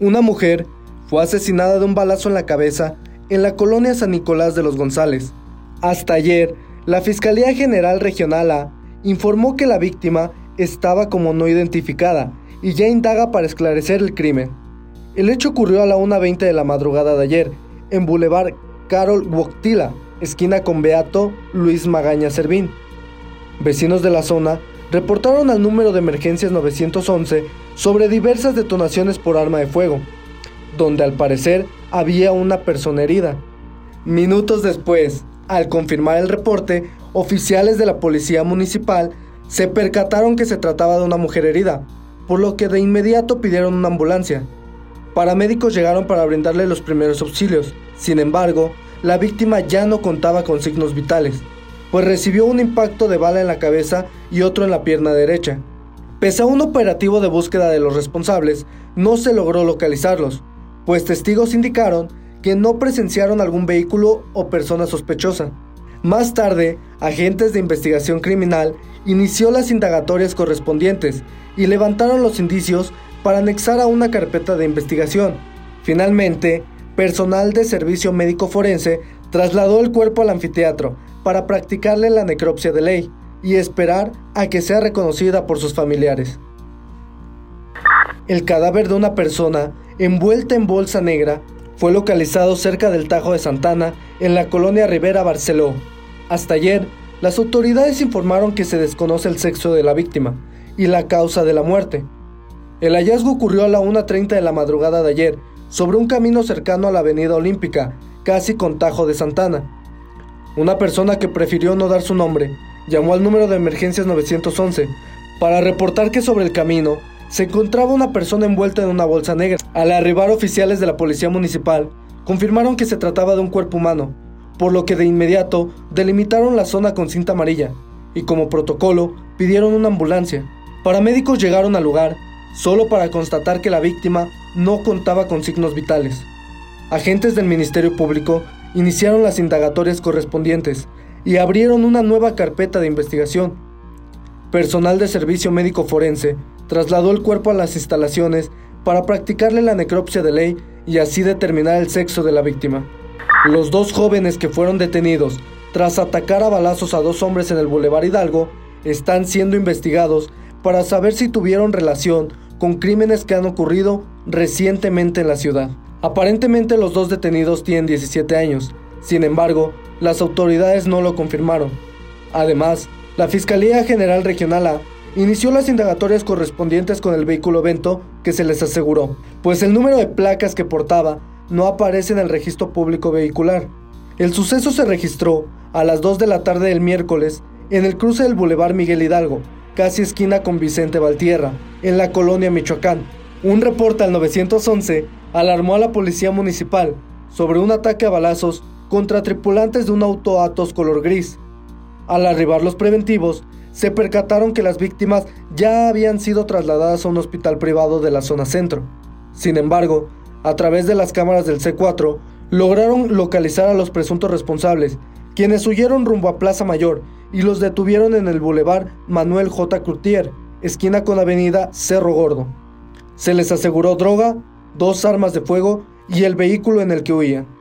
Una mujer fue asesinada de un balazo en la cabeza en la colonia San Nicolás de los González. Hasta ayer, la Fiscalía General Regional A informó que la víctima estaba como no identificada y ya indaga para esclarecer el crimen. El hecho ocurrió a la 1.20 de la madrugada de ayer, en Boulevard Carol Woctila, esquina con Beato Luis Magaña Servín. Vecinos de la zona reportaron al número de emergencias 911 sobre diversas detonaciones por arma de fuego, donde al parecer había una persona herida. Minutos después, al confirmar el reporte, oficiales de la policía municipal se percataron que se trataba de una mujer herida, por lo que de inmediato pidieron una ambulancia. Paramédicos llegaron para brindarle los primeros auxilios. Sin embargo, la víctima ya no contaba con signos vitales, pues recibió un impacto de bala en la cabeza y otro en la pierna derecha. Pese a un operativo de búsqueda de los responsables, no se logró localizarlos, pues testigos indicaron que no presenciaron algún vehículo o persona sospechosa. Más tarde, agentes de investigación criminal inició las indagatorias correspondientes y levantaron los indicios para anexar a una carpeta de investigación. Finalmente, personal de servicio médico forense trasladó el cuerpo al anfiteatro para practicarle la necropsia de ley y esperar a que sea reconocida por sus familiares. El cadáver de una persona envuelta en bolsa negra fue localizado cerca del Tajo de Santana, en la colonia Rivera Barceló. Hasta ayer, las autoridades informaron que se desconoce el sexo de la víctima y la causa de la muerte. El hallazgo ocurrió a la 1.30 de la madrugada de ayer, sobre un camino cercano a la Avenida Olímpica, casi con Tajo de Santana. Una persona que prefirió no dar su nombre llamó al número de emergencias 911 para reportar que sobre el camino se encontraba una persona envuelta en una bolsa negra. Al arribar oficiales de la policía municipal, confirmaron que se trataba de un cuerpo humano, por lo que de inmediato delimitaron la zona con cinta amarilla y como protocolo pidieron una ambulancia. Paramédicos llegaron al lugar solo para constatar que la víctima no contaba con signos vitales. Agentes del Ministerio Público iniciaron las indagatorias correspondientes y abrieron una nueva carpeta de investigación. Personal de servicio médico forense trasladó el cuerpo a las instalaciones para practicarle la necropsia de ley y así determinar el sexo de la víctima. Los dos jóvenes que fueron detenidos tras atacar a balazos a dos hombres en el Boulevard Hidalgo están siendo investigados para saber si tuvieron relación con crímenes que han ocurrido recientemente en la ciudad. Aparentemente los dos detenidos tienen 17 años, sin embargo, las autoridades no lo confirmaron. Además, la Fiscalía General Regional A inició las indagatorias correspondientes con el vehículo Vento que se les aseguró, pues el número de placas que portaba no aparece en el registro público vehicular. El suceso se registró a las 2 de la tarde del miércoles en el cruce del Boulevard Miguel Hidalgo, casi esquina con Vicente Valtierra, en la colonia Michoacán. Un reporte al 911 alarmó a la policía municipal sobre un ataque a balazos contra tripulantes de un auto Atos color gris. Al arribar los preventivos, se percataron que las víctimas ya habían sido trasladadas a un hospital privado de la zona centro. Sin embargo, a través de las cámaras del C4, lograron localizar a los presuntos responsables, quienes huyeron rumbo a Plaza Mayor y los detuvieron en el bulevar Manuel J. Curtier, esquina con avenida Cerro Gordo. Se les aseguró droga, dos armas de fuego y el vehículo en el que huían.